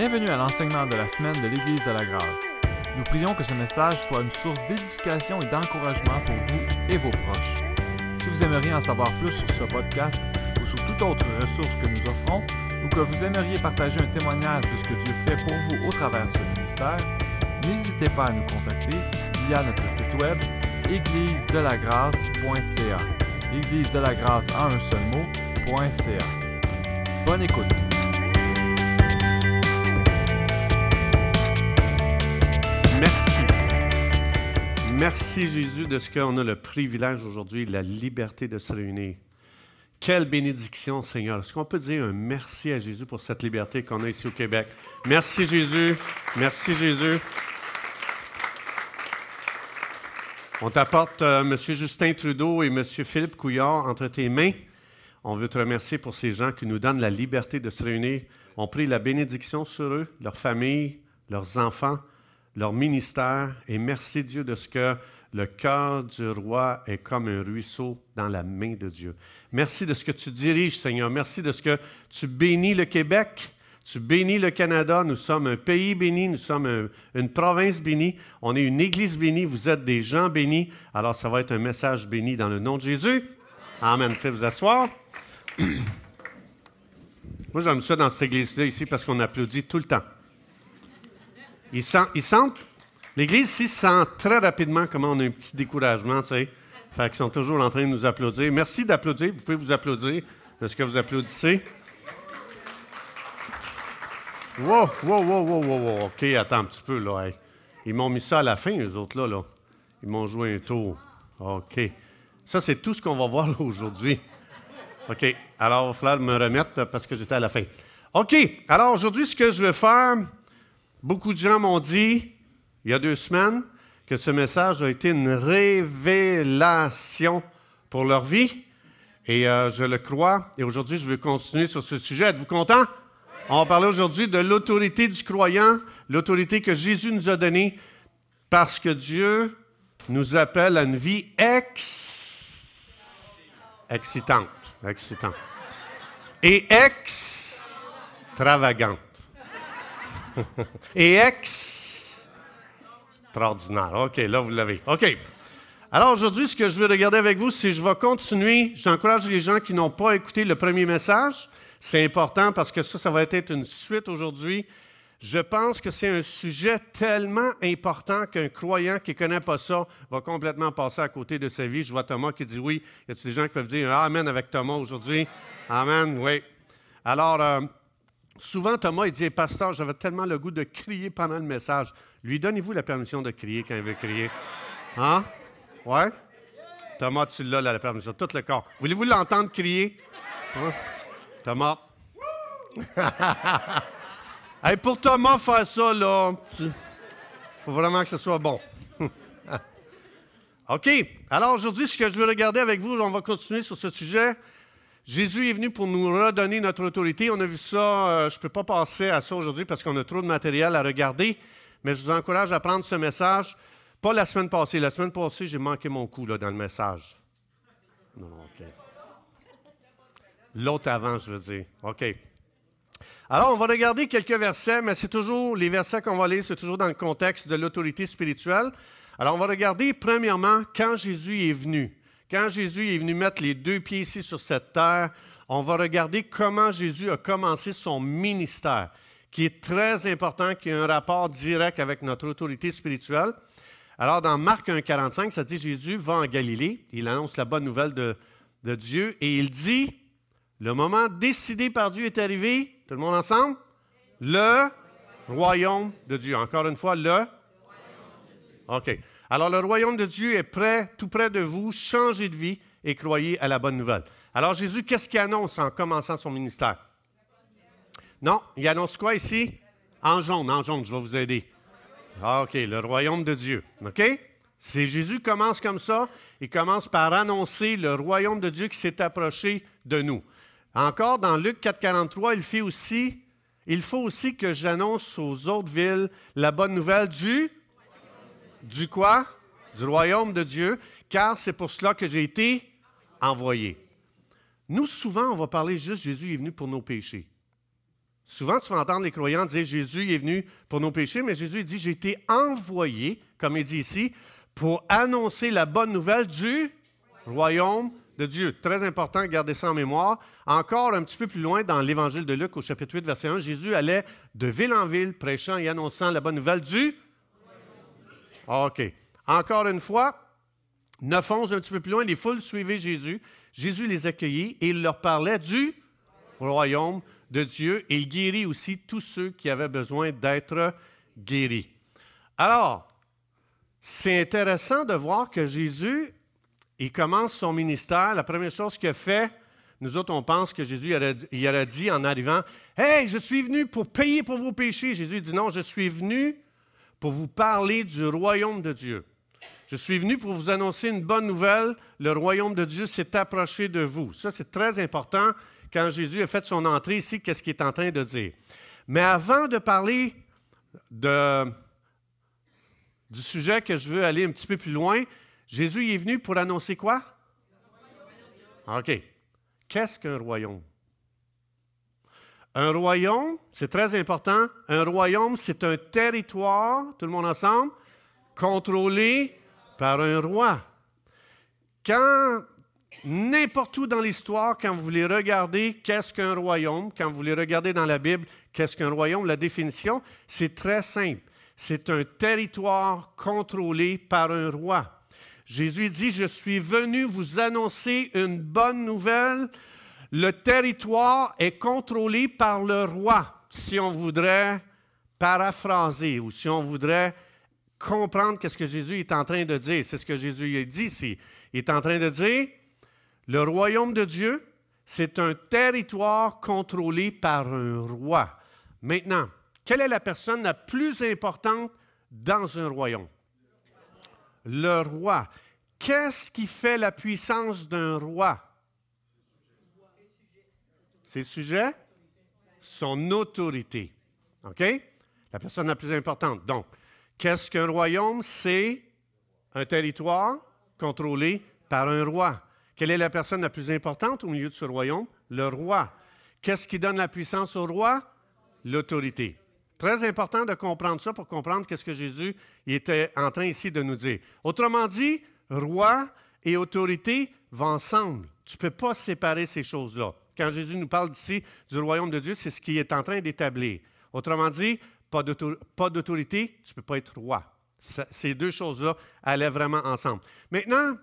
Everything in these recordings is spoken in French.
Bienvenue à l'enseignement de la semaine de l'Église de la Grâce. Nous prions que ce message soit une source d'édification et d'encouragement pour vous et vos proches. Si vous aimeriez en savoir plus sur ce podcast ou sur toute autre ressource que nous offrons, ou que vous aimeriez partager un témoignage de ce que Dieu fait pour vous au travers ce ministère, n'hésitez pas à nous contacter via notre site web églisedelagrâce.ca. Église de la grâce en un seul mot.ca. Bonne écoute. Merci Jésus de ce qu'on a le privilège aujourd'hui, la liberté de se réunir. Quelle bénédiction, Seigneur. Est-ce qu'on peut dire un merci à Jésus pour cette liberté qu'on a ici au Québec? Merci Jésus. Merci Jésus. On t'apporte euh, M. Justin Trudeau et M. Philippe Couillard entre tes mains. On veut te remercier pour ces gens qui nous donnent la liberté de se réunir. On prie la bénédiction sur eux, leurs familles, leurs enfants, leur ministère. Et merci Dieu de ce que le cœur du roi est comme un ruisseau dans la main de Dieu. Merci de ce que tu diriges, Seigneur. Merci de ce que tu bénis le Québec. Tu bénis le Canada. Nous sommes un pays béni. Nous sommes un- une province bénie. On est une église bénie. Vous êtes des gens bénis. Alors, ça va être un message béni dans le nom de Jésus. Amen. Faites vous asseoir. Moi, j'aime ça dans cette église-là ici parce qu'on applaudit tout le temps. Ils sentent, ils sentent l'Église ici sent très rapidement comment on a un petit découragement, tu sais. Fait qu'ils sont toujours en train de nous applaudir. Merci d'applaudir. Vous pouvez vous applaudir de ce que vous applaudissez. Wow, wow, wow, wow, wow. OK, attends un petit peu, là. Ils m'ont mis ça à la fin, eux autres, là, là. Ils m'ont joué un tour. OK. Ça, c'est tout ce qu'on va voir aujourd'hui. OK. Alors, il va falloir me remettre parce que j'étais à la fin. OK. Alors, aujourd'hui, ce que je vais faire, beaucoup de gens m'ont dit, il y a deux semaines, que ce message a été une révélation pour leur vie. Et euh, je le crois. Et aujourd'hui, je veux continuer sur ce sujet. Êtes-vous content? On va parler aujourd'hui de l'autorité du croyant, l'autorité que Jésus nous a donnée, parce que Dieu nous appelle à une vie ex... excitante. Excitante. Et extravagante. Et extraordinaire. OK, là, vous l'avez. OK. Alors aujourd'hui, ce que je vais regarder avec vous, c'est je vais continuer. J'encourage les gens qui n'ont pas écouté le premier message. C'est important parce que ça, ça va être une suite aujourd'hui. Je pense que c'est un sujet tellement important qu'un croyant qui ne connaît pas ça va complètement passer à côté de sa vie. Je vois Thomas qui dit oui. Y a-t-il des gens qui peuvent dire Amen avec Thomas aujourd'hui? Amen, oui. Alors, euh, souvent, Thomas, il dit Pasteur, j'avais tellement le goût de crier pendant le message. Lui, donnez-vous la permission de crier quand il veut crier. Hein? Ouais? Thomas, tu l'as, la permission. Tout le corps. Voulez-vous l'entendre crier? Hein? Thomas? Hey, pour Thomas, faire ça, là, faut vraiment que ce soit bon. OK. Alors aujourd'hui, ce que je veux regarder avec vous, on va continuer sur ce sujet. Jésus est venu pour nous redonner notre autorité. On a vu ça, euh, je ne peux pas passer à ça aujourd'hui parce qu'on a trop de matériel à regarder, mais je vous encourage à prendre ce message. Pas la semaine passée. La semaine passée, j'ai manqué mon coup là, dans le message. Non, OK. L'autre avant, je veux dire. OK. Alors, on va regarder quelques versets, mais c'est toujours, les versets qu'on va lire, c'est toujours dans le contexte de l'autorité spirituelle. Alors, on va regarder, premièrement, quand Jésus est venu. Quand Jésus est venu mettre les deux pieds ici sur cette terre, on va regarder comment Jésus a commencé son ministère, qui est très important, qui a un rapport direct avec notre autorité spirituelle. Alors, dans Marc 1,45, ça dit Jésus va en Galilée, il annonce la bonne nouvelle de, de Dieu, et il dit le moment décidé par Dieu est arrivé. Tout le monde ensemble? Le royaume de Dieu. Encore une fois, le. OK. Alors, le royaume de Dieu est prêt, tout près de vous. Changez de vie et croyez à la bonne nouvelle. Alors, Jésus, qu'est-ce qu'il annonce en commençant son ministère? Non, il annonce quoi ici? En jaune, en jaune, je vais vous aider. Ah, OK, le royaume de Dieu. OK? C'est Jésus commence comme ça. Il commence par annoncer le royaume de Dieu qui s'est approché de nous. Encore dans Luc 4,43, il fait aussi, il faut aussi que j'annonce aux autres villes la bonne nouvelle du, du quoi? Du royaume de Dieu, car c'est pour cela que j'ai été envoyé. Nous, souvent, on va parler juste Jésus est venu pour nos péchés. Souvent, tu vas entendre les croyants dire Jésus est venu pour nos péchés, mais Jésus dit J'ai été envoyé, comme il dit ici, pour annoncer la bonne nouvelle du royaume de Dieu. Très important, gardez ça en mémoire. Encore un petit peu plus loin dans l'Évangile de Luc, au chapitre 8, verset 1, Jésus allait de ville en ville, prêchant et annonçant la bonne nouvelle du. OK. Encore une fois, 9, 11, un petit peu plus loin, les foules suivaient Jésus. Jésus les accueillit et il leur parlait du royaume de Dieu et il guérit aussi tous ceux qui avaient besoin d'être guéris. Alors, c'est intéressant de voir que Jésus, il commence son ministère. La première chose qu'il a fait, nous autres, on pense que Jésus il aurait dit en arrivant Hey, je suis venu pour payer pour vos péchés. Jésus dit Non, je suis venu pour vous parler du royaume de Dieu. Je suis venu pour vous annoncer une bonne nouvelle. Le royaume de Dieu s'est approché de vous. Ça, c'est très important quand Jésus a fait son entrée ici, qu'est-ce qu'il est en train de dire? Mais avant de parler du sujet que je veux aller un petit peu plus loin, Jésus est venu pour annoncer quoi? OK. Qu'est-ce qu'un royaume? Un royaume, c'est très important. Un royaume, c'est un territoire, tout le monde ensemble, contrôlé par un roi. Quand n'importe où dans l'histoire, quand vous voulez regarder qu'est-ce qu'un royaume, quand vous voulez regarder dans la Bible qu'est-ce qu'un royaume, la définition, c'est très simple. C'est un territoire contrôlé par un roi. Jésus dit, je suis venu vous annoncer une bonne nouvelle. Le territoire est contrôlé par le roi, si on voudrait paraphraser ou si on voudrait comprendre qu'est-ce que Jésus est en train de dire. C'est ce que Jésus dit ici. Il est en train de dire, le royaume de Dieu, c'est un territoire contrôlé par un roi. Maintenant, quelle est la personne la plus importante dans un royaume? Le roi. Qu'est-ce qui fait la puissance d'un roi? Ses sujets? Son autorité. OK? La personne la plus importante. Donc, qu'est-ce qu'un royaume? C'est un territoire contrôlé par un roi. Quelle est la personne la plus importante au milieu de ce royaume? Le roi. Qu'est-ce qui donne la puissance au roi? L'autorité. Très important de comprendre ça pour comprendre qu'est-ce que Jésus était en train ici de nous dire. Autrement dit, roi et autorité vont ensemble. Tu ne peux pas séparer ces choses-là. Quand Jésus nous parle d'ici du royaume de Dieu, c'est ce qu'il est en train d'établir. Autrement dit, pas d'autorité, tu ne peux pas être roi. Ces deux choses-là allaient vraiment ensemble. Maintenant,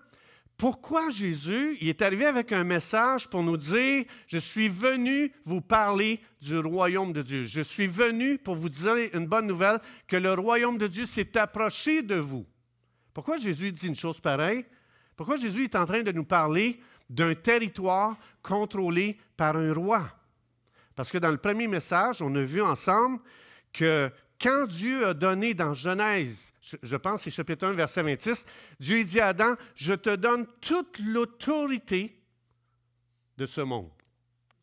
pourquoi Jésus il est arrivé avec un message pour nous dire, je suis venu vous parler du royaume de Dieu. Je suis venu pour vous dire une bonne nouvelle, que le royaume de Dieu s'est approché de vous. Pourquoi Jésus dit une chose pareille? Pourquoi Jésus est en train de nous parler d'un territoire contrôlé par un roi? Parce que dans le premier message, on a vu ensemble que quand Dieu a donné dans Genèse, je pense c'est chapitre 1, verset 26, Dieu dit à Adam, je te donne toute l'autorité de ce monde,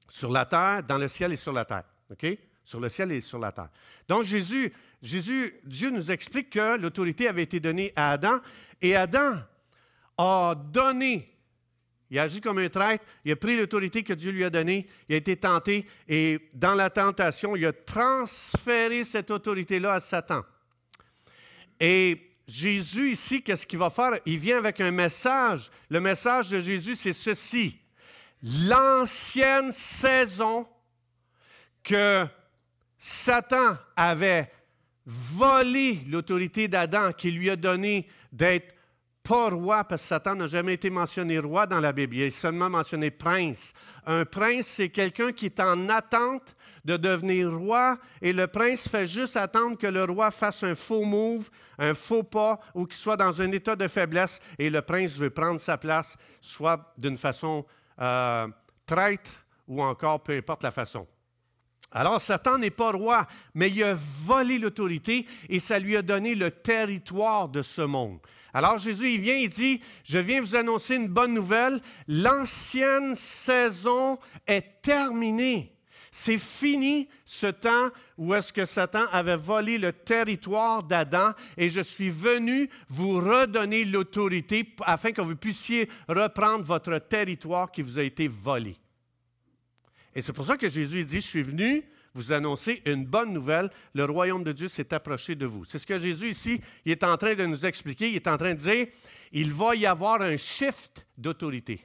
sur la terre, dans le ciel et sur la terre. OK? Sur le ciel et sur la terre. Donc Jésus, Jésus, Dieu nous explique que l'autorité avait été donnée à Adam et Adam a donné il a agi comme un traître, il a pris l'autorité que Dieu lui a donnée, il a été tenté et dans la tentation, il a transféré cette autorité-là à Satan. Et Jésus ici, qu'est-ce qu'il va faire? Il vient avec un message. Le message de Jésus, c'est ceci. L'ancienne saison que Satan avait volé l'autorité d'Adam, qui lui a donné d'être pas roi, parce que Satan n'a jamais été mentionné roi dans la Bible, il est seulement mentionné prince. Un prince, c'est quelqu'un qui est en attente de devenir roi, et le prince fait juste attendre que le roi fasse un faux move, un faux pas, ou qu'il soit dans un état de faiblesse, et le prince veut prendre sa place, soit d'une façon euh, traître, ou encore peu importe la façon. Alors, Satan n'est pas roi, mais il a volé l'autorité et ça lui a donné le territoire de ce monde. Alors Jésus, il vient, il dit, je viens vous annoncer une bonne nouvelle, l'ancienne saison est terminée. C'est fini ce temps où est-ce que Satan avait volé le territoire d'Adam et je suis venu vous redonner l'autorité afin que vous puissiez reprendre votre territoire qui vous a été volé. Et c'est pour ça que Jésus dit, je suis venu vous annoncer une bonne nouvelle. Le royaume de Dieu s'est approché de vous. C'est ce que Jésus ici, il est en train de nous expliquer. Il est en train de dire, il va y avoir un shift d'autorité.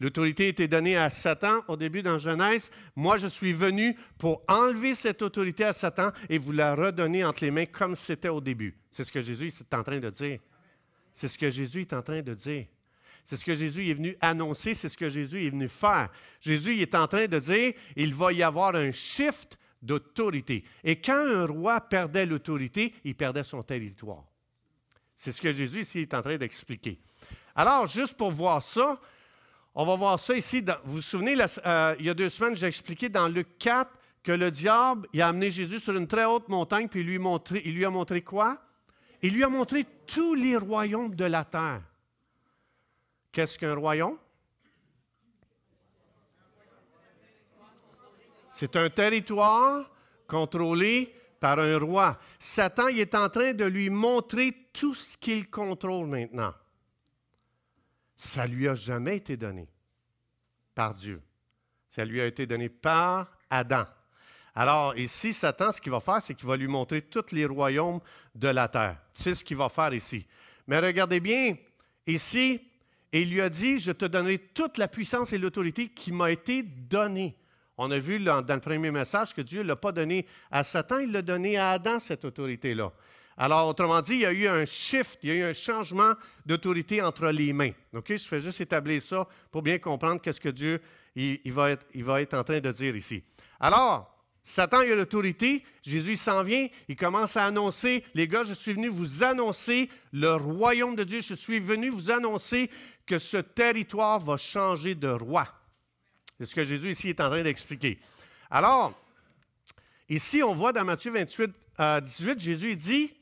L'autorité était donnée à Satan au début dans Genèse. Moi, je suis venu pour enlever cette autorité à Satan et vous la redonner entre les mains comme c'était au début. C'est ce que Jésus est en train de dire. C'est ce que Jésus est en train de dire. C'est ce que Jésus est venu annoncer, c'est ce que Jésus est venu faire. Jésus est en train de dire, il va y avoir un shift d'autorité. Et quand un roi perdait l'autorité, il perdait son territoire. C'est ce que Jésus ici est en train d'expliquer. Alors, juste pour voir ça, on va voir ça ici. vous vous souvenez, euh, il y a deux semaines, j'ai expliqué dans Luc 4 que le diable a amené Jésus sur une très haute montagne, puis il lui a montré quoi? Il lui a montré tous les royaumes de la terre. Qu'est-ce qu'un royaume? C'est un territoire contrôlé par un roi. Satan est en train de lui montrer tout ce qu'il contrôle maintenant. Ça ne lui a jamais été donné par Dieu. Ça lui a été donné par Adam. Alors ici, Satan, ce qu'il va faire, c'est qu'il va lui montrer tous les royaumes de la terre. C'est ce qu'il va faire ici. Mais regardez bien, ici, et il lui a dit, je te donnerai toute la puissance et l'autorité qui m'a été donnée. On a vu dans, le premier message que Dieu ne l'a pas donné à Satan, il l'a donné à Adam, cette autorité-là. Alors, autrement dit, il y a eu un shift, il y a eu un changement d'autorité entre les mains. OK? Je fais juste établir ça pour bien comprendre qu'est-ce que Dieu il, va être, il va être en train de dire ici. Alors, Satan a l'autorité, Jésus s'en vient, il commence à annoncer, les gars, je suis venu vous annoncer le royaume de Dieu, je suis venu vous annoncer que ce territoire va changer de roi. C'est ce que Jésus ici est en train d'expliquer. Alors, ici, on voit dans Matthieu 28, 18, euh, Jésus dit,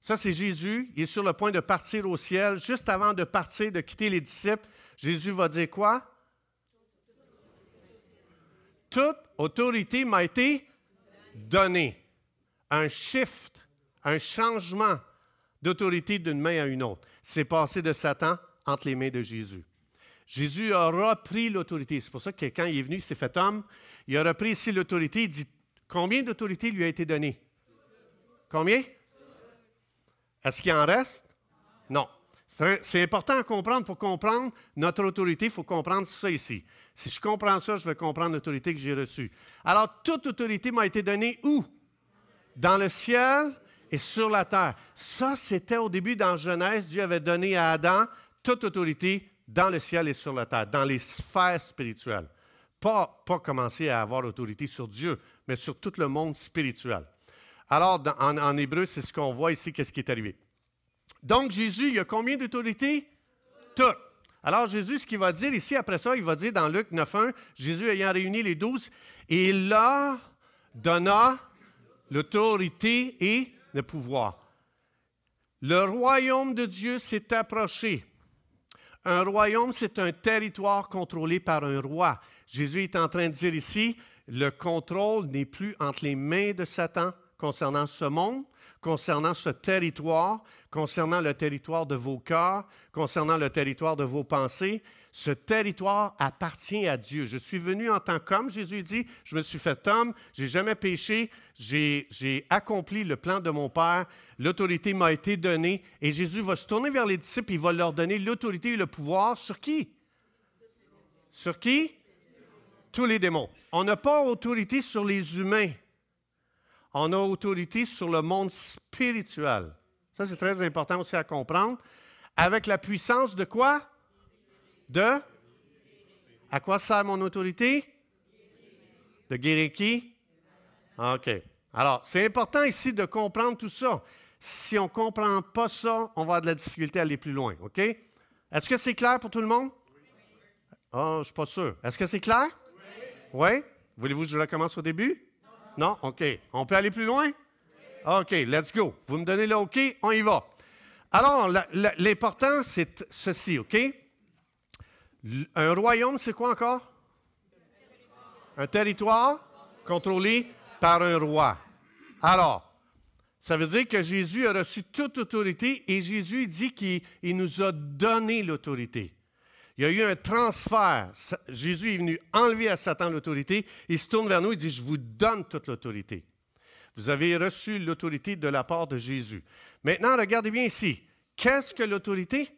ça c'est Jésus, il est sur le point de partir au ciel. Juste avant de partir, de quitter les disciples, Jésus va dire quoi? Toute autorité m'a été donnée. Un shift, un changement d'autorité d'une main à une autre. C'est passé de Satan entre les mains de Jésus. Jésus a repris l'autorité. C'est pour ça que quand il est venu, il s'est fait homme. Il a repris ici l'autorité. Il dit combien d'autorité lui a été donnée? Combien? Est-ce qu'il en reste? Non. C'est important à comprendre. Pour comprendre notre autorité, il faut comprendre ça ici. Si je comprends ça, je vais comprendre l'autorité que j'ai reçue. Alors, toute autorité m'a été donnée où? Dans le ciel et sur la terre. Ça, c'était au début dans Genèse. Dieu avait donné à Adam toute autorité dans le ciel et sur la terre, dans les sphères spirituelles. Pas, pas commencer à avoir autorité sur Dieu, mais sur tout le monde spirituel. Alors, en, hébreu, c'est ce qu'on voit ici, qu'est-ce qui est arrivé. Donc, Jésus, il y a combien d'autorité? Tout. Alors, Jésus, ce qu'il va dire ici, après ça, il va dire dans Luc 9.1, Jésus ayant réuni les douze, il leur donna l'autorité et le pouvoir. Le royaume de Dieu s'est approché. Un royaume, c'est un territoire contrôlé par un roi. Jésus est en train de dire ici, le contrôle n'est plus entre les mains de Satan concernant ce monde, concernant ce territoire, concernant le territoire de vos cœurs, concernant le territoire de vos pensées. Ce territoire appartient à Dieu. Je suis venu en tant qu'homme, Jésus dit, je me suis fait homme, j'ai jamais péché, j'ai accompli le plan de mon Père, l'autorité m'a été donnée, et Jésus va se tourner vers les disciples, il va leur donner l'autorité et le pouvoir sur qui? Sur qui? Tous les démons. On n'a pas autorité sur les humains. On a autorité sur le monde spirituel. Ça, c'est très important aussi à comprendre. Avec la puissance de quoi? De? À quoi sert mon autorité? De guérir qui? OK. Alors, c'est important ici de comprendre tout ça. Si on ne comprend pas ça, on va avoir de la difficulté à aller plus loin. OK? Est-ce que c'est clair pour tout le monde? Oh, je ne suis pas sûr. Est-ce que c'est clair? Oui. oui? Voulez-vous que je recommence au début? Non? OK. On peut aller plus loin? OK, let's go. Vous me donnez le OK, on y va. Alors, l'important, c'est ceci, OK? Un royaume, c'est quoi encore? Un territoire contrôlé par un roi. Alors, ça veut dire que Jésus a reçu toute autorité et Jésus dit qu'il nous a donné l'autorité. Il y a eu un transfert. Jésus est venu enlever à Satan l'autorité. Il se tourne vers nous et dit, je vous donne toute l'autorité. Vous avez reçu l'autorité de la part de Jésus. Maintenant, regardez bien ici. Qu'est-ce que l'autorité?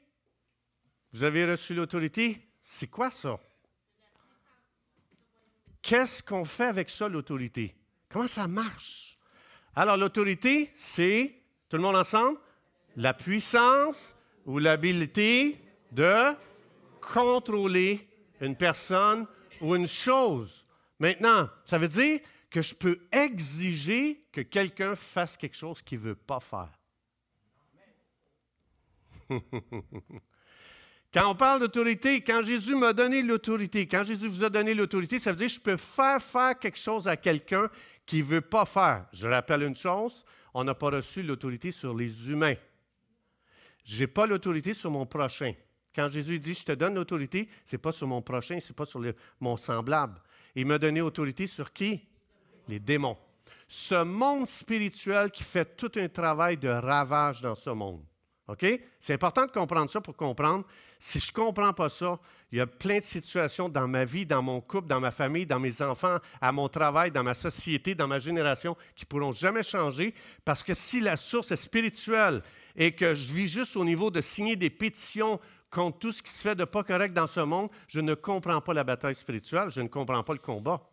Vous avez reçu l'autorité? C'est quoi ça? Qu'est-ce qu'on fait avec ça, l'autorité? Comment ça marche? Alors, l'autorité, c'est, tout le monde ensemble, la puissance ou l'habilité de contrôler une personne ou une chose. Maintenant, ça veut dire que je peux exiger que quelqu'un fasse quelque chose qu'il ne veut pas faire. quand on parle d'autorité, quand Jésus m'a donné l'autorité, quand Jésus vous a donné l'autorité, ça veut dire que je peux faire faire quelque chose à quelqu'un qui ne veut pas faire. Je rappelle une chose, on n'a pas reçu l'autorité sur les humains. Je n'ai pas l'autorité sur mon prochain. Quand Jésus dit, je te donne l'autorité, ce n'est pas sur mon prochain, ce n'est pas sur mon semblable. Il m'a donné autorité sur qui? Les démons. Ce monde spirituel qui fait tout un travail de ravage dans ce monde. OK? C'est important de comprendre ça pour comprendre. Si je ne comprends pas ça, il y a plein de situations dans ma vie, dans mon couple, dans ma famille, dans mes enfants, à mon travail, dans ma société, dans ma génération, qui ne pourront jamais changer parce que si la source est spirituelle et que je vis juste au niveau de signer des pétitions contre tout ce qui se fait de pas correct dans ce monde, je ne comprends pas la bataille spirituelle, je ne comprends pas le combat.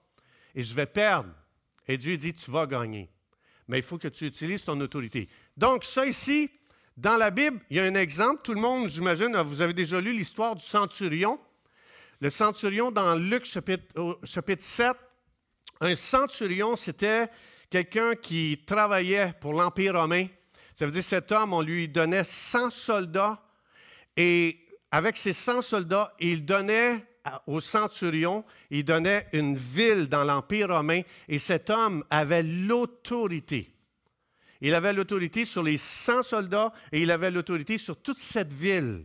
Et je vais perdre. Et Dieu dit, tu vas gagner. Mais il faut que tu utilises ton autorité. Donc, ça ici, dans la Bible, il y a un exemple. Tout le monde, j'imagine, vous avez déjà lu l'histoire du centurion. Le centurion, dans Luc chapitre, chapitre 7, un centurion, c'était quelqu'un qui travaillait pour l'Empire romain. Ça veut dire cet homme, on lui donnait 100 soldats et avec ces 100 soldats, il donnait au centurion, il donnait une ville dans l'Empire romain et cet homme avait l'autorité. Il avait l'autorité sur les 100 soldats et il avait l'autorité sur toute cette ville.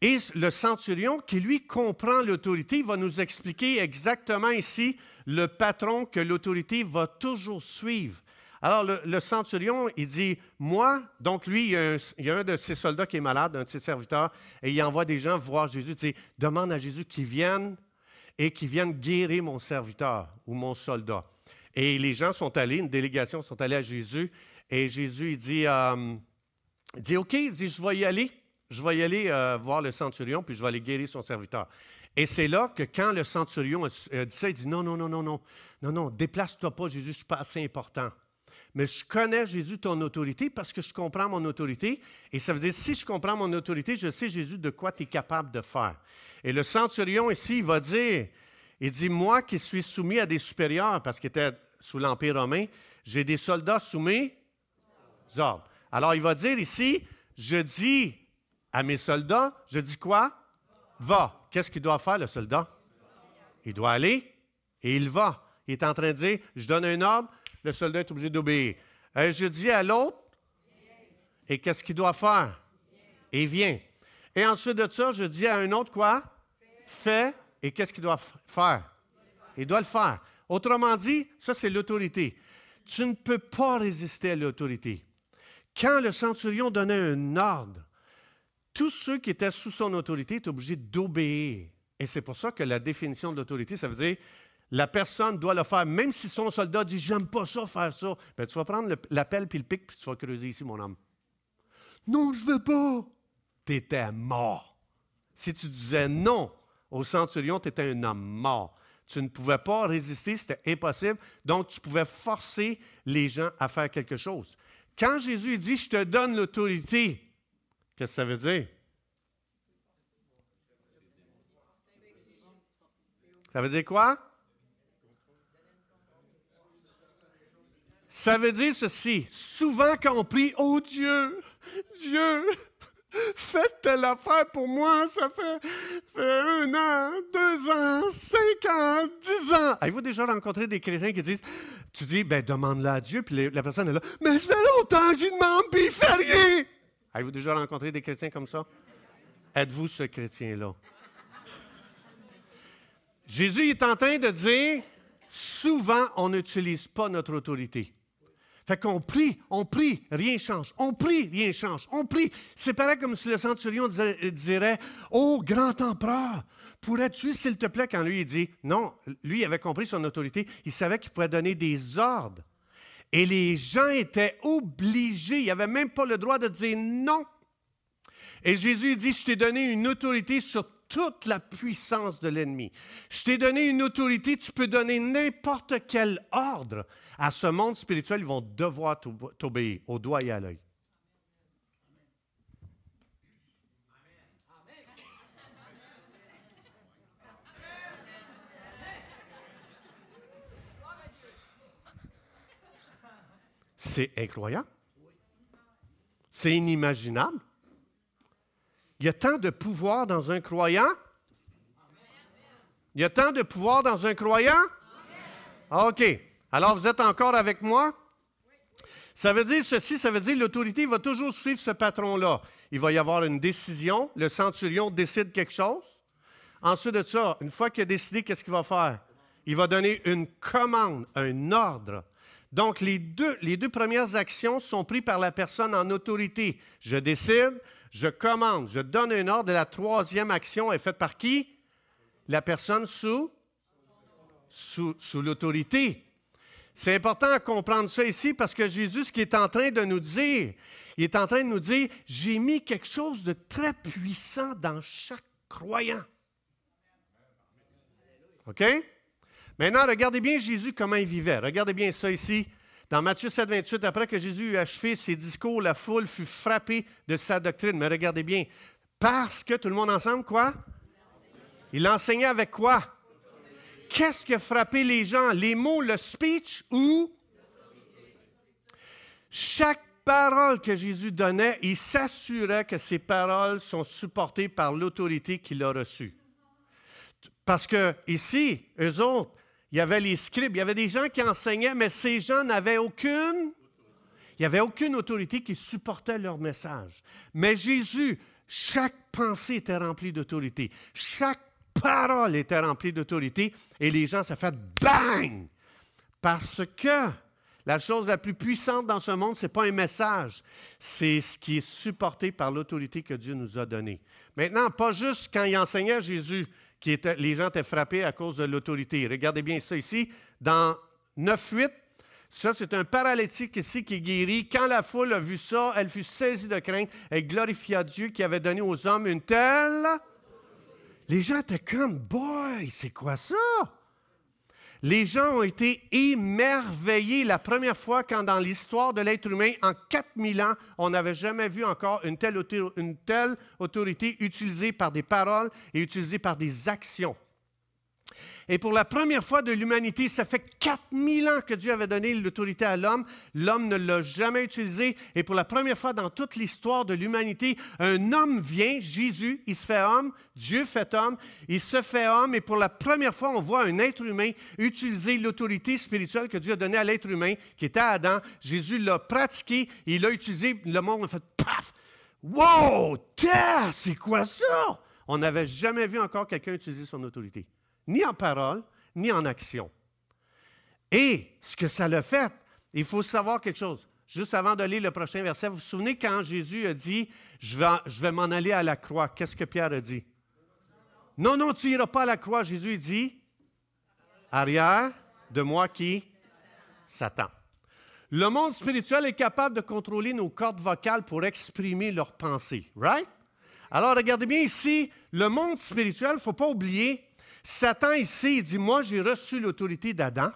Et le centurion, qui lui comprend l'autorité, va nous expliquer exactement ici le patron que l'autorité va toujours suivre. Alors, le, centurion, il dit, moi, donc lui, il y, a un, de ses soldats qui est malade, un de ses serviteurs, et il envoie des gens voir Jésus. Il dit, demande à Jésus qu'il vienne et qu'il vienne guérir mon serviteur ou mon soldat. Et les gens sont allés, une délégation sont allés à Jésus, et Jésus, il dit, euh, dit OK, il dit, je vais y aller, je vais y aller euh, voir le centurion, puis je vais aller guérir son serviteur. Et c'est là que quand le centurion a dit ça, il dit, non, non, non, non, non, non, non, déplace-toi pas, Jésus, je ne suis pas assez important mais je connais Jésus, ton autorité, parce que je comprends mon autorité. Et ça veut dire, si je comprends mon autorité, je sais, Jésus, de quoi tu es capable de faire. Et le centurion ici, il va dire, il dit, moi qui suis soumis à des supérieurs, parce qu'il était sous l'Empire romain, j'ai des soldats soumis Alors, il va dire ici, je dis à mes soldats, je dis quoi? Va. Qu'est-ce qu'il doit faire, le soldat? Il doit aller et il va. Il est en train de dire, je donne un ordre, le soldat est obligé d'obéir. Euh, je dis à l'autre, et qu'est-ce qu'il doit faire? Et vient. Et ensuite de ça, je dis à un autre quoi? Fais. Et qu'est-ce qu'il doit faire? Il doit le faire. Autrement dit, ça c'est l'autorité. Tu ne peux pas résister à l'autorité. Quand le centurion donnait un ordre, tous ceux qui étaient sous son autorité étaient obligés d'obéir. Et c'est pour ça que la définition de l'autorité, ça veut dire la personne doit le faire, même si son soldat dit J'aime pas ça, faire ça. Ben, tu vas prendre l'appel puis le pic, puis tu vas creuser ici, mon homme. Non, je veux pas. Tu étais mort. Si tu disais non au centurion, tu étais un homme mort. Tu ne pouvais pas résister, c'était impossible. Donc, tu pouvais forcer les gens à faire quelque chose. Quand Jésus dit Je te donne l'autorité, qu'est-ce que ça veut dire? Ça veut dire quoi? Ça veut dire ceci. Souvent, quand on prie, oh Dieu, Dieu, faites telle affaire pour moi, ça fait, un an, deux ans, cinq ans, dix ans. Avez-vous déjà rencontré des chrétiens qui disent, tu dis, ben demande-la à Dieu, puis la personne est là, mais ça fait longtemps que j'y demande, puis il fait rien. Avez-vous déjà rencontré des chrétiens comme ça? Êtes-vous ce chrétien-là? Jésus est en train de dire, souvent, on n'utilise pas notre autorité. Fait qu'on prie, on prie, rien change. On prie, rien change. On prie. C'est pareil comme si le centurion dirait Ô grand empereur, pourrais-tu, s'il te plaît, quand lui il dit non, lui avait compris son autorité, il savait qu'il pouvait donner des ordres. Et les gens étaient obligés, il n'avaient même pas le droit de dire non. Et Jésus dit Je t'ai donné une autorité sur toute la puissance de l'ennemi. Je t'ai donné une autorité, tu peux donner n'importe quel ordre. À ce monde spirituel, ils vont devoir t'obéir au doigt et à l'œil. C'est incroyable. C'est inimaginable. Il y a tant de pouvoir dans un croyant? Il y a tant de pouvoir dans un croyant? OK. Alors, vous êtes encore avec moi? Ça veut dire ceci, ça veut dire l'autorité va toujours suivre ce patron-là. Il va y avoir une décision, le centurion décide quelque chose. Ensuite de ça, une fois qu'il a décidé, qu'est-ce qu'il va faire? Il va donner une commande, un ordre. Donc, les deux, les deux premières actions sont prises par la personne en autorité. Je décide, je commande, je donne un ordre. Et la troisième action est faite par qui? La personne sous, sous, l'autorité. C'est important à comprendre ça ici parce que Jésus, ce qu'il est en train de nous dire, il est en train de nous dire, j'ai mis quelque chose de très puissant dans chaque croyant. OK? Maintenant, regardez bien Jésus comment il vivait. Regardez bien ça ici. Dans Matthieu 7, 28, après que Jésus eut achevé ses discours, la foule fut frappée de sa doctrine. Mais regardez bien, parce que tout le monde ensemble, quoi? Il enseignait avec quoi? Qu'est-ce qui a frappé les gens? Les mots, le speech ou? Chaque parole que Jésus donnait, il s'assurait que ces paroles sont supportées par l'autorité qu'il a reçue. Parce que ici, eux autres, il y avait les scribes, il y avait des gens qui enseignaient, mais ces gens n'avaient aucune, il n'y avait aucune autorité qui supportait leur message. Mais Jésus, chaque pensée était remplie d'autorité, chaque parole était remplie d'autorité, et les gens, ça fait bang! Parce que la chose la plus puissante dans ce monde, ce n'est pas un message, c'est ce qui est supporté par l'autorité que Dieu nous a donnée. Maintenant, pas juste quand il enseignait Jésus, les gens étaient frappés à cause de l'autorité. Regardez bien ça ici, dans 9.8, ça c'est un paralytique ici qui est guéri. Quand la foule a vu ça, elle fut saisie de crainte et glorifia Dieu qui avait donné aux hommes une telle... Les gens étaient comme, boy, c'est quoi ça? Les gens ont été émerveillés la première fois quand dans l'histoire de l'être humain, en 4000 ans, on n'avait jamais vu encore une telle, une telle autorité utilisée par des paroles et utilisée par des actions. Et pour la première fois de l'humanité, ça fait 4000 ans que Dieu avait donné l'autorité à l'homme. L'homme ne l'a jamais utilisé. Et pour la première fois dans toute l'histoire de l'humanité, un homme vient, Jésus, il se fait homme, Dieu fait homme, il se fait homme. Et pour la première fois, on voit un être humain utiliser l'autorité spirituelle que Dieu a donnée à l'être humain, qui était Adam. Jésus l'a pratiqué, il l'a utilisé. Le monde a fait paf! Wow! C'est quoi ça? On n'avait jamais vu encore quelqu'un utiliser son autorité ni en parole, ni en action. Et ce que ça l'a fait, il faut savoir quelque chose. Juste avant de lire le prochain verset, vous vous souvenez quand Jésus a dit, je vais, je vais m'en aller à la croix, qu'est-ce que Pierre a dit? Non, non, tu n'iras pas à la croix. Jésus dit, arrière de moi qui? Satan. Le monde spirituel est capable de contrôler nos cordes vocales pour exprimer leurs pensées, right? Alors, regardez bien ici, le monde spirituel, il ne faut pas oublier, Satan ici, il dit, moi j'ai reçu l'autorité d'Adam,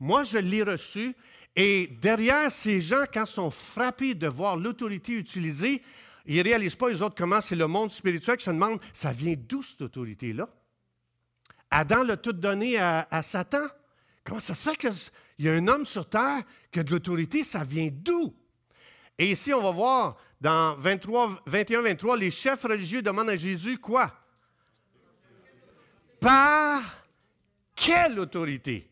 moi je l'ai reçu, et derrière ces gens, quand ils sont frappés de voir l'autorité utilisée, ils ne réalisent pas, les autres, comment c'est le monde spirituel qui se demande, ça vient d'où cette autorité-là? Adam l'a tout donné à, à, Satan. Comment ça se fait qu'il y a un homme sur terre qui a de l'autorité, ça vient d'où? Et ici, on va voir dans 21-23, les chefs religieux demandent à Jésus quoi? Par quelle autorité?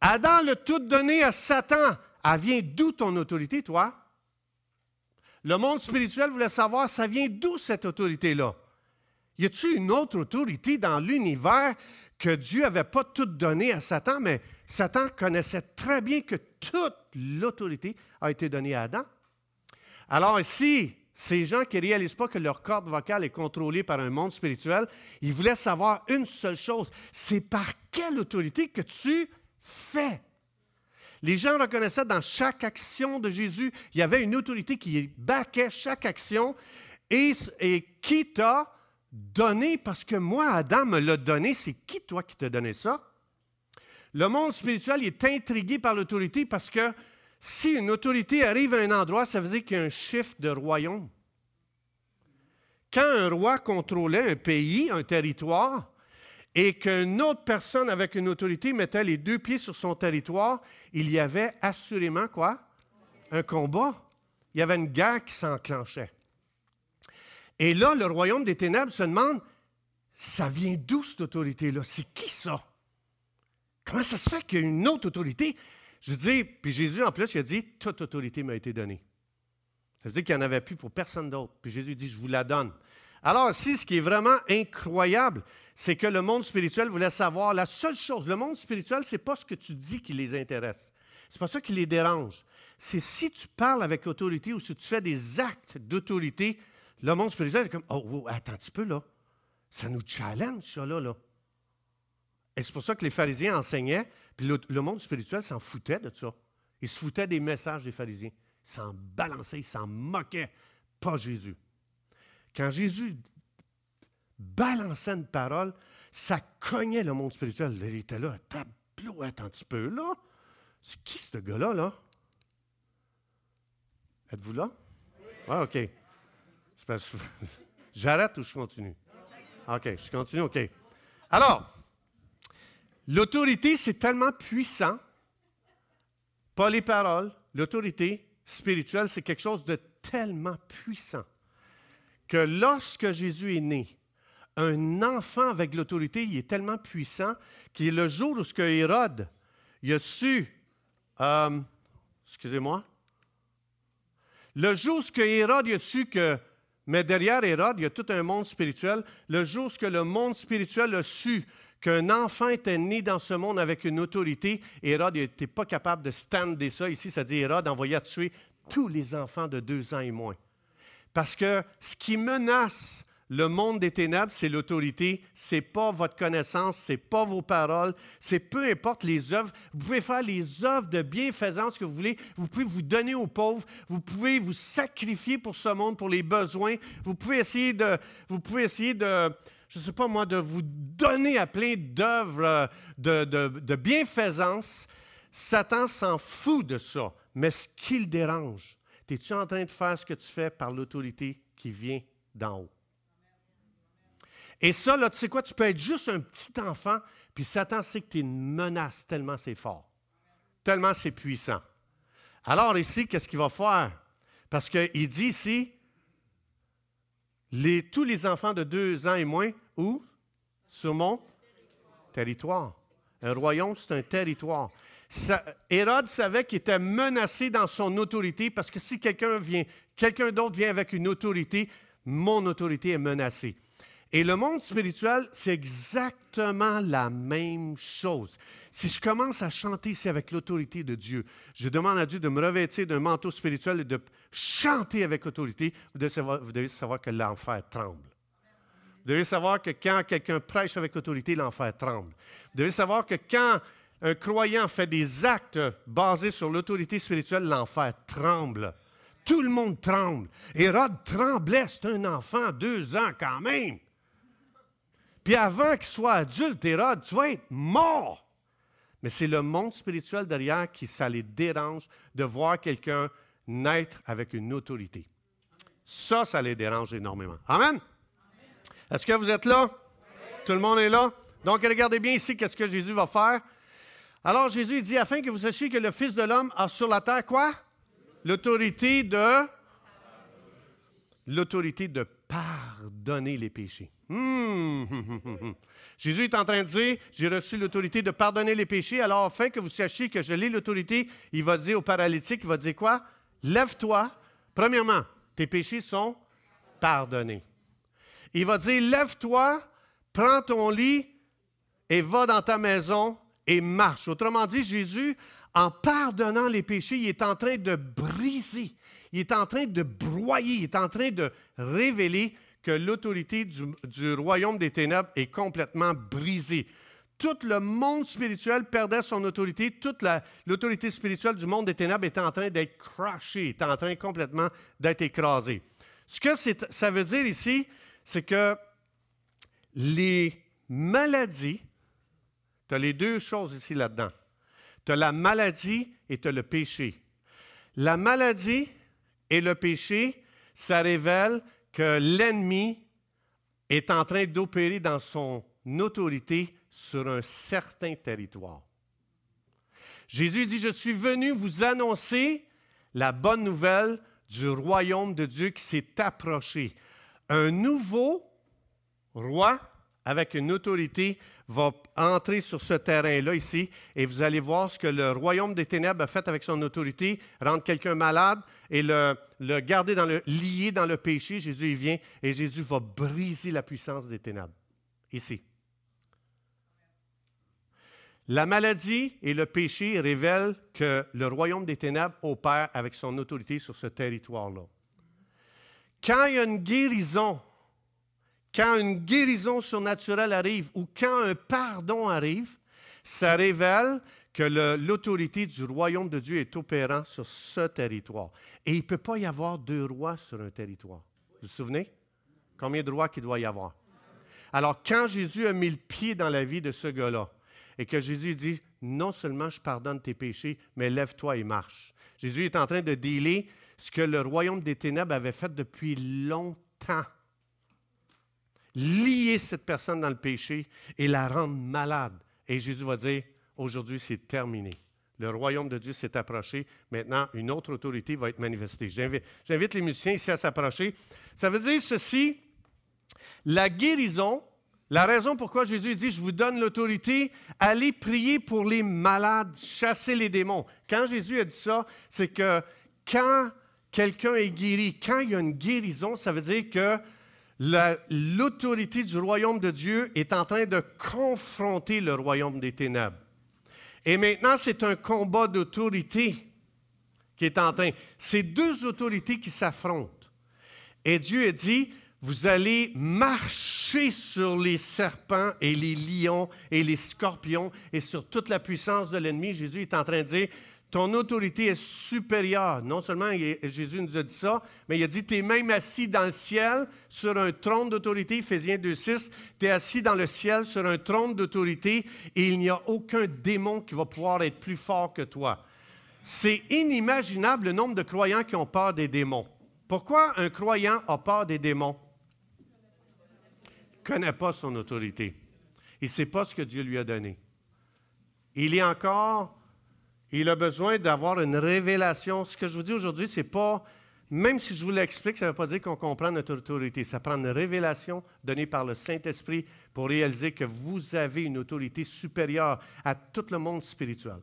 Adam l'a tout donné à Satan. Elle vient d'où ton autorité, toi? Le monde spirituel voulait savoir, ça vient d'où cette autorité-là? Y a-t-il une autre autorité dans l'univers que Dieu n'avait pas tout donné à Satan, mais Satan connaissait très bien que toute l'autorité a été donnée à Adam? Alors ici, ces gens qui ne réalisent pas que leur corde vocale est contrôlée par un monde spirituel, ils voulaient savoir une seule chose, c'est par quelle autorité que tu fais? Les gens reconnaissaient dans chaque action de Jésus, il y avait une autorité qui baquait chaque action et, qui t'a donné, parce que moi, Adam me l'a donné, c'est qui toi qui t'a donné ça? Le monde spirituel est intrigué par l'autorité parce que si une autorité arrive à un endroit, ça veut dire qu'il y a un chiffre de royaume. Quand un roi contrôlait un pays, un territoire, et qu'une autre personne avec une autorité mettait les deux pieds sur son territoire, il y avait assurément quoi? Un combat. Il y avait une guerre qui s'enclenchait. Et là, le royaume des ténèbres se demande, ça vient d'où cette autorité-là? C'est qui ça? Comment ça se fait qu'il y a une autre autorité? Je dis, puis Jésus, en plus, il a dit, toute autorité m'a été donnée. Ça veut dire qu'il n'y en avait plus pour personne d'autre. Puis Jésus dit, je vous la donne. Alors, ici, ce qui est vraiment incroyable, c'est que le monde spirituel voulait savoir la seule chose. Le monde spirituel, ce n'est pas ce que tu dis qui les intéresse. Ce n'est pas ça qui les dérange. C'est si tu parles avec autorité ou si tu fais des actes d'autorité, le monde spirituel est comme Oh, oh attends un petit peu là. Ça nous challenge, ça là. là. Et c'est pour ça que les pharisiens enseignaient, puis le, monde spirituel s'en foutait de ça. Ils se foutaient des messages des pharisiens. Ils s'en balançaient, ils s'en moquaient. Pas Jésus. Quand Jésus balançait une parole, ça cognait le monde spirituel. Il était là, tableau, attends un petit peu là. C'est qui ce gars-là, là? Êtes-vous là? Oui. OK. J'arrête ou je continue? OK, je continue, OK. Alors, l'autorité, c'est tellement puissant, pas les paroles, l'autorité spirituelle, c'est quelque chose de tellement puissant que lorsque Jésus est né, un enfant avec l'autorité, il est tellement puissant qu'il le jour où ce que Hérode, a su, euh, excusez-moi, le jour où Hérode a su que mais derrière Hérode, il y a tout un monde spirituel. Le jour où le monde spirituel a su qu'un enfant était né dans ce monde avec une autorité, Hérode n'était pas capable de stander ça. Ici, ça dit Hérode envoya tuer tous les enfants de deux ans et moins. Parce que ce qui menace le monde des ténèbres, c'est l'autorité, c'est pas votre connaissance, c'est pas vos paroles, c'est peu importe les œuvres. Vous pouvez faire les œuvres de bienfaisance que vous voulez, vous pouvez vous donner aux pauvres, vous pouvez vous sacrifier pour ce monde, pour les besoins, vous pouvez essayer de, vous pouvez essayer de, je ne sais pas moi, de vous donner à plein d'œuvres de, de, de bienfaisance. Satan s'en fout de ça, mais ce qui le dérange, es-tu en train de faire ce que tu fais par l'autorité qui vient d'en haut? Et ça, là, tu sais quoi, tu peux être juste un petit enfant, puis Satan sait que tu es une menace tellement c'est fort, tellement c'est puissant. Alors ici, qu'est-ce qu'il va faire? Parce qu'il dit ici, tous les enfants de deux ans et moins, où? Sur mon territoire. Un royaume, c'est un territoire. Hérode savait qu'il était menacé dans son autorité parce que si quelqu'un vient, quelqu'un d'autre vient avec une autorité, mon autorité est menacée. Et le monde spirituel, c'est exactement la même chose. Si je commence à chanter ici avec l'autorité de Dieu, je demande à Dieu de me revêtir d'un manteau spirituel et de chanter avec autorité, vous devez savoir, que l'enfer tremble. Vous devez savoir que quand quelqu'un prêche avec autorité, l'enfer tremble. Vous devez savoir que quand un croyant fait des actes basés sur l'autorité spirituelle, l'enfer tremble. Tout le monde tremble. Hérode tremblait, c'est un enfant, deux ans quand même. Puis avant qu'il soit adulte, Hérode, tu vas être mort. Mais c'est le monde spirituel derrière qui ça les dérange de voir quelqu'un naître avec une autorité. Ça, ça les dérange énormément. Amen? Est-ce que vous êtes là? Tout le monde est là? Donc, regardez bien ici qu'est-ce que Jésus va faire. Alors, Jésus dit, afin que vous sachiez que le Fils de l'homme a sur la terre quoi? L'autorité de... L'autorité de pardonner les péchés. Hmm. Jésus est en train de dire, j'ai reçu l'autorité de pardonner les péchés, alors afin que vous sachiez que je l'ai l'autorité, il va dire au paralytique, il va dire quoi? Lève-toi. Premièrement, tes péchés sont pardonnés. il va dire, lève-toi, prends ton lit et va dans ta maison et marche. Autrement dit, Jésus, en pardonnant les péchés, il est en train de briser, il est en train de broyer, il est en train de révéler que l'autorité du, royaume des ténèbres est complètement brisée. Tout le monde spirituel perdait son autorité, toute l'autorité spirituelle du monde des ténèbres était en train d'être crushée, était en train complètement d'être écrasée. Ce que ça veut dire ici, c'est que les maladies, tu as les deux choses ici là-dedans. Tu as la maladie et tu as le péché. La maladie et le péché, ça révèle que l'ennemi est en train d'opérer dans son autorité sur un certain territoire. Jésus dit, je suis venu vous annoncer la bonne nouvelle du royaume de Dieu qui s'est approché. Un nouveau roi avec une autorité va entrer sur ce terrain-là ici et vous allez voir ce que le royaume des ténèbres a fait avec son autorité, rendre quelqu'un malade et le, garder dans le, lié dans le péché. Jésus il vient et Jésus va briser la puissance des ténèbres. Ici. La maladie et le péché révèlent que le royaume des ténèbres opère avec son autorité sur ce territoire-là. Quand il y a une guérison, quand une guérison surnaturelle arrive ou quand un pardon arrive, ça révèle que l'autorité du royaume de Dieu est opérant sur ce territoire. Et il ne peut pas y avoir deux rois sur un territoire. Vous vous souvenez? Combien de rois qu'il doit y avoir? Alors, quand Jésus a mis le pied dans la vie de ce gars-là, et que Jésus dit, non seulement je pardonne tes péchés, mais lève-toi et marche. Jésus est en train de dealer ce que le royaume des ténèbres avait fait depuis longtemps. Lier cette personne dans le péché et la rendre malade. Et Jésus va dire, aujourd'hui c'est terminé. Le royaume de Dieu s'est approché. Maintenant, une autre autorité va être manifestée. J'invite les musiciens ici à s'approcher. Ça veut dire ceci, la guérison la raison pourquoi Jésus dit, je vous donne l'autorité, allez prier pour les malades, chasser les démons. Quand Jésus a dit ça, c'est que quand quelqu'un est guéri, quand il y a une guérison, ça veut dire que l'autorité du royaume de Dieu est en train de confronter le royaume des ténèbres. Et maintenant, c'est un combat d'autorité qui est en train. C'est deux autorités qui s'affrontent. Et Dieu a dit, vous allez marcher sur les serpents et les lions et les scorpions et sur toute la puissance de l'ennemi. Jésus est en train de dire, ton autorité est supérieure. Non seulement Jésus nous a dit ça, mais il a dit, tu es même assis dans le ciel sur un trône d'autorité, Éphésiens 2.6, tu es assis dans le ciel sur un trône d'autorité et il n'y a aucun démon qui va pouvoir être plus fort que toi. C'est inimaginable le nombre de croyants qui ont peur des démons. Pourquoi un croyant a peur des démons? connaît pas son autorité. Il ne sait pas ce que Dieu lui a donné. Il est encore, il a besoin d'avoir une révélation. Ce que je vous dis aujourd'hui, c'est pas, même si je vous l'explique, ça ne veut pas dire qu'on comprend notre autorité. Ça prend une révélation donnée par le Saint-Esprit pour réaliser que vous avez une autorité supérieure à tout le monde spirituel.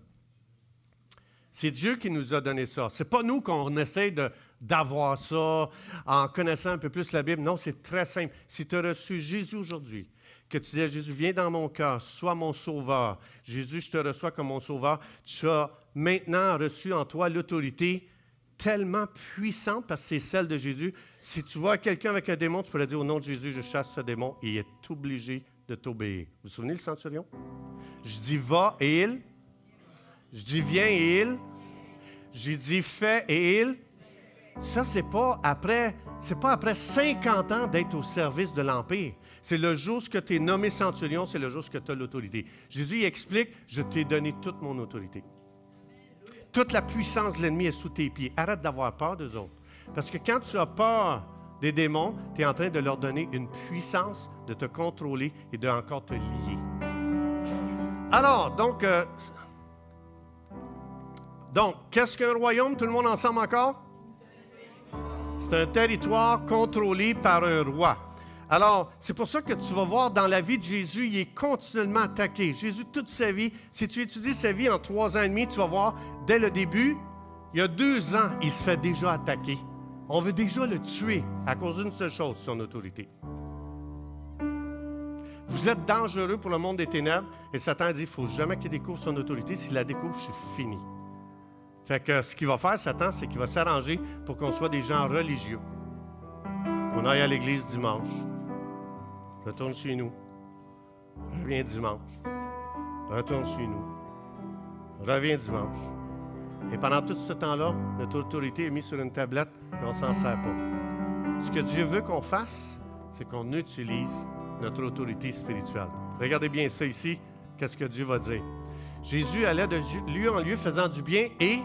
C'est Dieu qui nous a donné ça. Ce n'est pas nous qu'on essaie d'avoir ça en connaissant un peu plus la Bible. Non, c'est très simple. Si tu as reçu Jésus aujourd'hui, que tu disais, Jésus, viens dans mon cœur, sois mon sauveur. Jésus, je te reçois comme mon sauveur. Tu as maintenant reçu en toi l'autorité tellement puissante parce que c'est celle de Jésus. Si tu vois quelqu'un avec un démon, tu peux dire au nom de Jésus, je chasse ce démon il est obligé de t'obéir. Vous vous souvenez le centurion? Je dis va et il. Je dis viens et il. J'ai dit fais et il. Ça, c'est pas après, c'est pas après 50 ans d'être au service de l'Empire. C'est le jour que tu es nommé centurion, c'est le jour que tu as l'autorité. Jésus explique, je t'ai donné toute mon autorité. Toute la puissance de l'ennemi est sous tes pieds. Arrête d'avoir peur d'eux autres. Parce que quand tu as peur des démons, tu es en train de leur donner une puissance de te contrôler et de encore te lier. Alors, donc, euh, donc qu'est-ce qu'un royaume? Tout le monde ensemble encore? C'est un territoire contrôlé par un roi. Alors, c'est pour ça que tu vas voir dans la vie de Jésus, il est continuellement attaqué. Jésus, toute sa vie, si tu étudies sa vie en trois ans et demi, tu vas voir, dès le début, il y a deux ans, il se fait déjà attaquer. On veut déjà le tuer à cause d'une seule chose, son autorité. Vous êtes dangereux pour le monde des ténèbres. Et Satan dit, il ne faut jamais qu'il découvre son autorité. S'il la découvre, je suis fini. Fait que ce qu'il va faire, Satan, c'est qu'il va s'arranger pour qu'on soit des gens religieux. Qu'on aille à l'église dimanche. Retourne chez nous. Reviens dimanche. Retourne chez nous. Reviens dimanche. Et pendant tout ce temps-là, notre autorité est mise sur une tablette et on ne s'en sert pas. Ce que Dieu veut qu'on fasse, c'est qu'on utilise notre autorité spirituelle. Regardez bien ça ici, qu'est-ce que Dieu va dire? Jésus allait de lieu en lieu faisant du bien et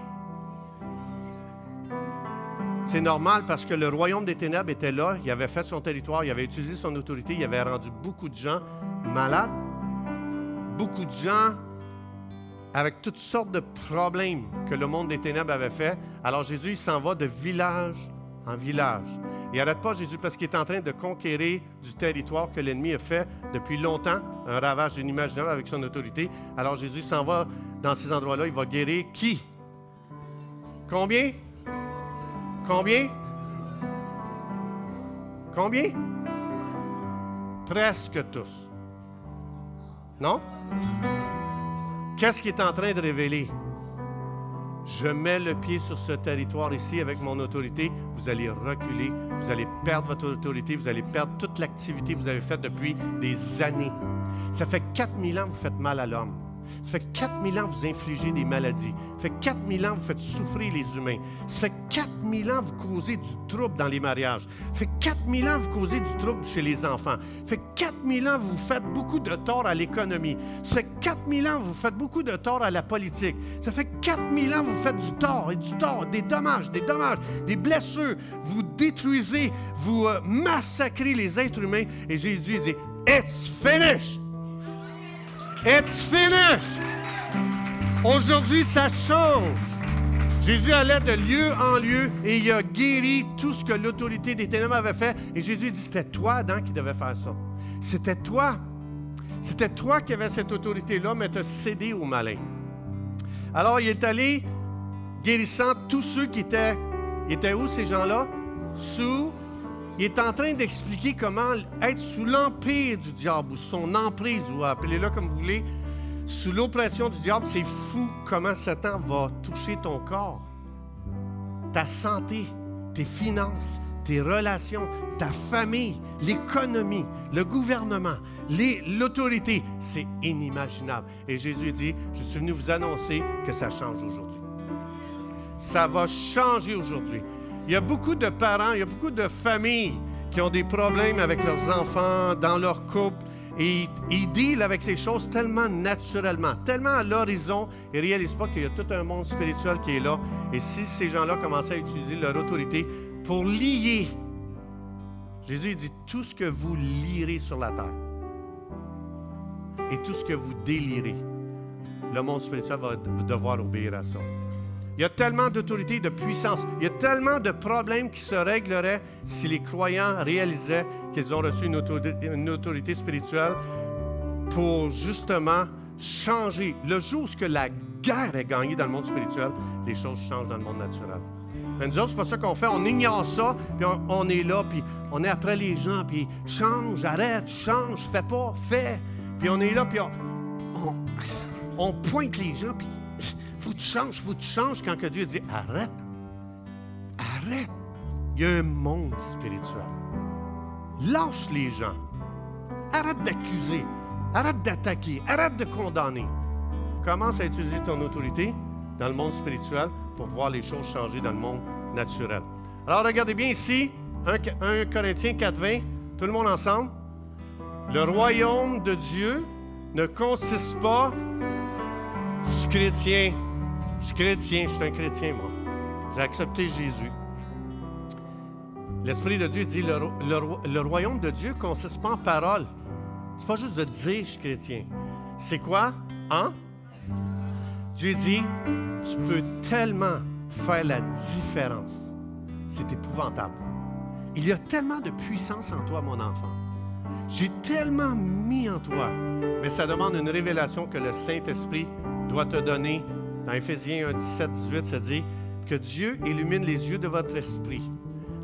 c'est normal parce que le royaume des ténèbres était là, il avait fait son territoire, il avait utilisé son autorité, il avait rendu beaucoup de gens malades, beaucoup de gens avec toutes sortes de problèmes que le monde des ténèbres avait fait. Alors Jésus, il s'en va de village en village. Il n'arrête pas Jésus parce qu'il est en train de conquérir du territoire que l'ennemi a fait depuis longtemps, un ravage inimaginable avec son autorité. Alors Jésus s'en va dans ces endroits-là, il va guérir qui? Combien? Combien? Combien? Presque tous. Non? Qu'est-ce qu'il est en train de révéler? Je mets le pied sur ce territoire ici avec mon autorité, vous allez reculer, vous allez perdre votre autorité, vous allez perdre toute l'activité que vous avez faite depuis des années. Ça fait 4000 ans que vous faites mal à l'homme. Ça fait 4000 ans que vous infligez des maladies. Ça fait 4000 ans que vous faites souffrir les humains. Ça fait 4000 ans que vous causez du trouble dans les mariages. Ça fait 4000 ans que vous causez du trouble chez les enfants. Ça fait 4000 ans que vous faites beaucoup de tort à l'économie. Ça fait 4000 ans que vous faites beaucoup de tort à la politique. Ça fait 4000 ans que vous faites du tort et du tort, des dommages, des dommages, des blessures. Vous détruisez, vous euh, massacrez les êtres humains. Et Jésus dit, It's finished! It's finished! Aujourd'hui, ça change. Jésus allait de lieu en lieu et il a guéri tout ce que l'autorité des ténèbres avait fait. Et Jésus dit, c'était toi, Adam, qui devait faire ça. C'était toi. C'était toi qui avais cette autorité-là, mais tu as cédé au malin. Alors, il est allé guérissant tous ceux qui étaient... Étaient où, ces gens-là? Sous il est en train d'expliquer comment être sous l'empire du diable, ou son emprise, ou appelez-le comme vous voulez, sous l'oppression du diable, c'est fou comment Satan va toucher ton corps, ta santé, tes finances, tes relations, ta famille, l'économie, le gouvernement, l'autorité. C'est inimaginable. Et Jésus dit, je suis venu vous annoncer que ça change aujourd'hui. Ça va changer aujourd'hui. Il y a beaucoup de parents, il y a beaucoup de familles qui ont des problèmes avec leurs enfants, dans leur couple, et ils dealent avec ces choses tellement naturellement, tellement à l'horizon, ils ne réalisent pas qu'il y a tout un monde spirituel qui est là. Et si ces gens-là commençaient à utiliser leur autorité pour lier, Jésus dit tout ce que vous lirez sur la terre et tout ce que vous délirez, le monde spirituel va devoir obéir à ça. Il y a tellement d'autorité, de puissance. Il y a tellement de problèmes qui se régleraient si les croyants réalisaient qu'ils ont reçu une autorité, spirituelle pour justement changer. Le jour où la guerre est gagnée dans le monde spirituel, les choses changent dans le monde naturel. Mais nous autres, c'est pas ça qu'on fait. On ignore ça, puis on, est là, puis on est après les gens, puis change, arrête, change, fais pas, fais. Puis on est là, puis on, on pointe les gens, puis faut que tu changes, faut que quand que Dieu dit arrête. Arrête. Il y a un monde spirituel. Lâche les gens. Arrête d'accuser. Arrête d'attaquer. Arrête de condamner. Commence à utiliser ton autorité dans le monde spirituel pour voir les choses changer dans le monde naturel. Alors regardez bien ici, 1, Corinthiens 4.20, tout le monde ensemble. Le royaume de Dieu ne consiste pas, je suis chrétien, je suis chrétien, je suis un chrétien, moi. J'ai accepté Jésus. L'Esprit de Dieu dit le, royaume de Dieu consiste pas en parole. C'est pas juste de dire je suis chrétien. C'est quoi? Hein? Dieu dit tu peux tellement faire la différence. C'est épouvantable. Il y a tellement de puissance en toi, mon enfant. J'ai tellement mis en toi. Mais ça demande une révélation que le Saint-Esprit doit te donner dans Éphésiens 1, 17, 18, ça dit que Dieu illumine les yeux de votre esprit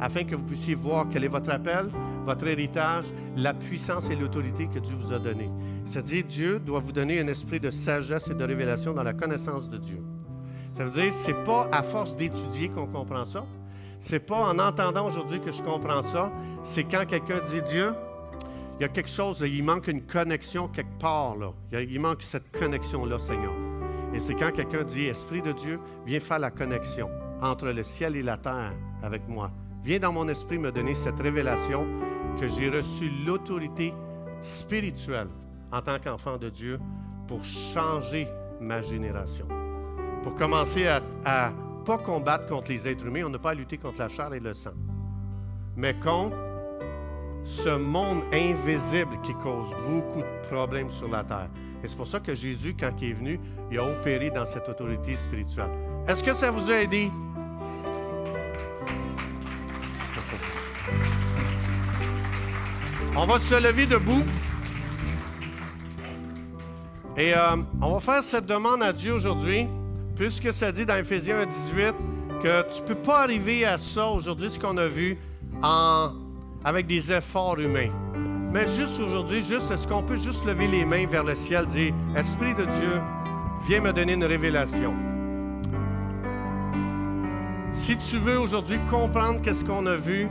afin que vous puissiez voir quel est votre appel, votre héritage, la puissance et l'autorité que Dieu vous a donnée. C'est-à-dire, Dieu doit vous donner un esprit de sagesse et de révélation dans la connaissance de Dieu. Ça veut dire, c'est pas à force d'étudier qu'on comprend ça. C'est pas en entendant aujourd'hui que je comprends ça. C'est quand quelqu'un dit Dieu, il y a quelque chose, il manque une connexion quelque part là. Il manque cette connexion là, Seigneur. Et c'est quand quelqu'un dit Esprit de Dieu, viens faire la connexion entre le ciel et la terre avec moi. Viens dans mon esprit me donner cette révélation que j'ai reçu l'autorité spirituelle en tant qu'enfant de Dieu pour changer ma génération. Pour commencer à, à pas combattre contre les êtres humains, on n'a pas à lutter contre la chair et le sang, mais contre ce monde invisible qui cause beaucoup de problèmes sur la terre. Et c'est pour ça que Jésus, quand il est venu, il a opéré dans cette autorité spirituelle. Est-ce que ça vous a aidé? On va se lever debout. Et euh, on va faire cette demande à Dieu aujourd'hui, puisque ça dit dans Éphésiens 18 que tu ne peux pas arriver à ça aujourd'hui, ce qu'on a vu, en, avec des efforts humains. Mais juste aujourd'hui, juste, est-ce qu'on peut juste lever les mains vers le ciel, dire, Esprit de Dieu, viens me donner une révélation. Si tu veux aujourd'hui comprendre qu'est-ce qu'on a vu,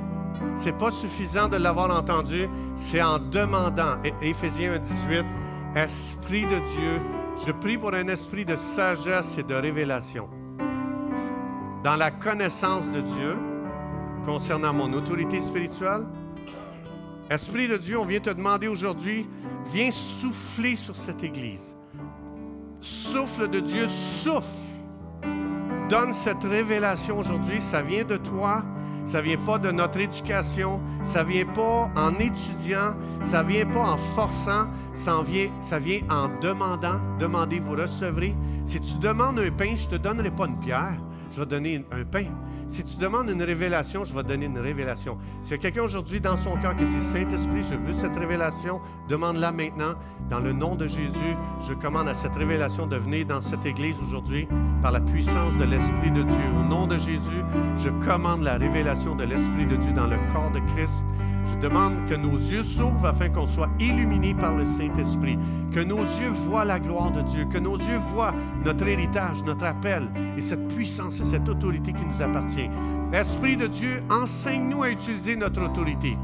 c'est pas suffisant de l'avoir entendu, c'est en demandant. Éphésiens 18, Esprit de Dieu, je prie pour un esprit de sagesse et de révélation. Dans la connaissance de Dieu, concernant mon autorité spirituelle, Esprit de Dieu, on vient te demander aujourd'hui, viens souffler sur cette Église. Souffle de Dieu, souffle. Donne cette révélation aujourd'hui, ça vient de toi ça vient pas de notre éducation, ça vient pas en étudiant, ça vient pas en forçant, ça vient, ça vient en demandant. Demandez, vous recevrez. Si tu demandes un pain, je te donnerai pas une pierre, je vais donner un pain. Si tu demandes une révélation, je vais donner une révélation. S'il y a quelqu'un aujourd'hui dans son cœur qui dit Saint-Esprit, je veux cette révélation, demande-la maintenant. Dans le nom de Jésus, je commande à cette révélation de venir dans cette église aujourd'hui par la puissance de l'Esprit de Dieu. Au nom de Jésus, je commande la révélation de l'Esprit de Dieu dans le corps de Christ. Je demande que nos yeux s'ouvrent afin qu'on soit illuminés par le Saint-Esprit, que nos yeux voient la gloire de Dieu, que nos yeux voient notre héritage, notre appel et cette puissance et cette autorité qui nous appartient. Esprit de Dieu, enseigne-nous à utiliser notre autorité.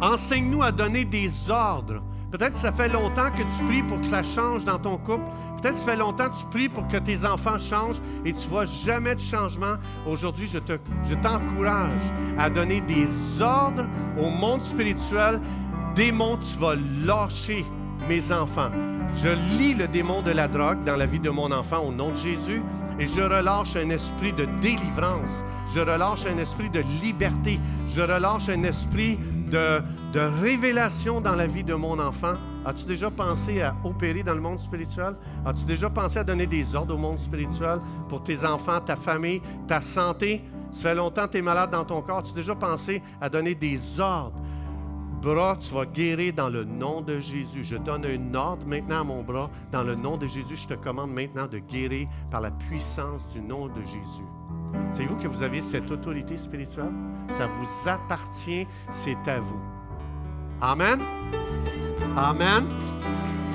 Enseigne-nous à donner des ordres Peut-être que ça fait longtemps que tu pries pour que ça change dans ton couple. Peut-être que ça fait longtemps que tu pries pour que tes enfants changent et tu ne vois jamais de changement. Aujourd'hui, je, te, t'encourage à donner des ordres au monde spirituel. Démon, tu vas lâcher mes enfants. Je lis le démon de la drogue dans la vie de mon enfant au nom de Jésus et je relâche un esprit de délivrance. Je relâche un esprit de liberté. Je relâche un esprit de, révélation dans la vie de mon enfant. As-tu déjà pensé à opérer dans le monde spirituel? As-tu déjà pensé à donner des ordres au monde spirituel pour tes enfants, ta famille, ta santé? Ça fait longtemps que tu es malade dans ton corps. As-tu déjà pensé à donner des ordres? Bras, tu vas guérir dans le nom de Jésus. Je donne un ordre maintenant à mon bras. Dans le nom de Jésus, je te commande maintenant de guérir par la puissance du nom de Jésus. Savez-vous que vous avez cette autorité spirituelle? Ça vous appartient, c'est à vous. Amen. Amen.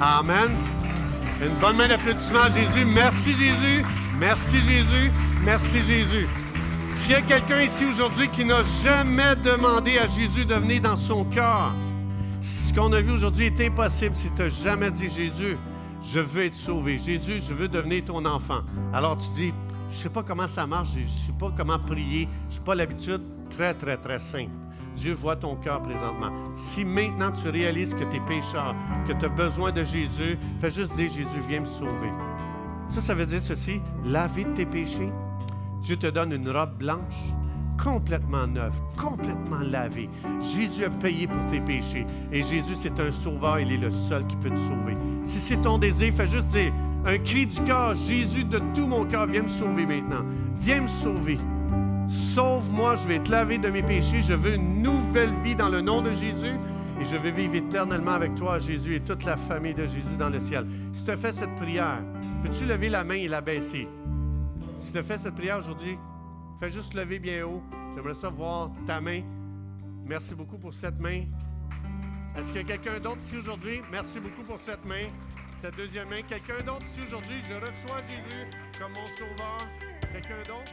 Amen. Une bonne main d'applaudissement à Jésus. Merci Jésus. Merci Jésus. Merci Jésus. S'il y a quelqu'un ici aujourd'hui qui n'a jamais demandé à Jésus de venir dans son cœur, ce qu'on a vu aujourd'hui est impossible si tu n'as jamais dit Jésus, je veux être sauvé. Jésus, je veux devenir ton enfant. Alors tu dis, je ne sais pas comment ça marche, je ne sais pas comment prier, je n'ai pas l'habitude. Très, très, très simple. Dieu voit ton cœur présentement. Si maintenant tu réalises que tu es pécheur, que tu as besoin de Jésus, fais juste dire Jésus, viens me sauver. Ça, ça veut dire ceci laver de tes péchés. Dieu te donne une robe blanche, complètement neuve, complètement lavée. Jésus a payé pour tes péchés. Et Jésus, c'est un sauveur, il est le seul qui peut te sauver. Si c'est ton désir, fais juste dire un cri du cœur, Jésus, de tout mon cœur, viens me sauver maintenant. Viens me sauver. Sauve-moi, je vais te laver de mes péchés. Je veux une nouvelle vie dans le nom de Jésus et je veux vivre éternellement avec toi, Jésus, et toute la famille de Jésus dans le ciel. Si tu as fait cette prière, peux-tu lever la main et la baisser? Si tu as fait cette prière aujourd'hui, Fais juste lever bien haut. J'aimerais ça voir ta main. Merci beaucoup pour cette main. Est-ce qu'il y a quelqu'un d'autre ici aujourd'hui? Merci beaucoup pour cette main. Cette deuxième main. Quelqu'un d'autre ici aujourd'hui? Je reçois Jésus comme mon sauveur. Quelqu'un d'autre?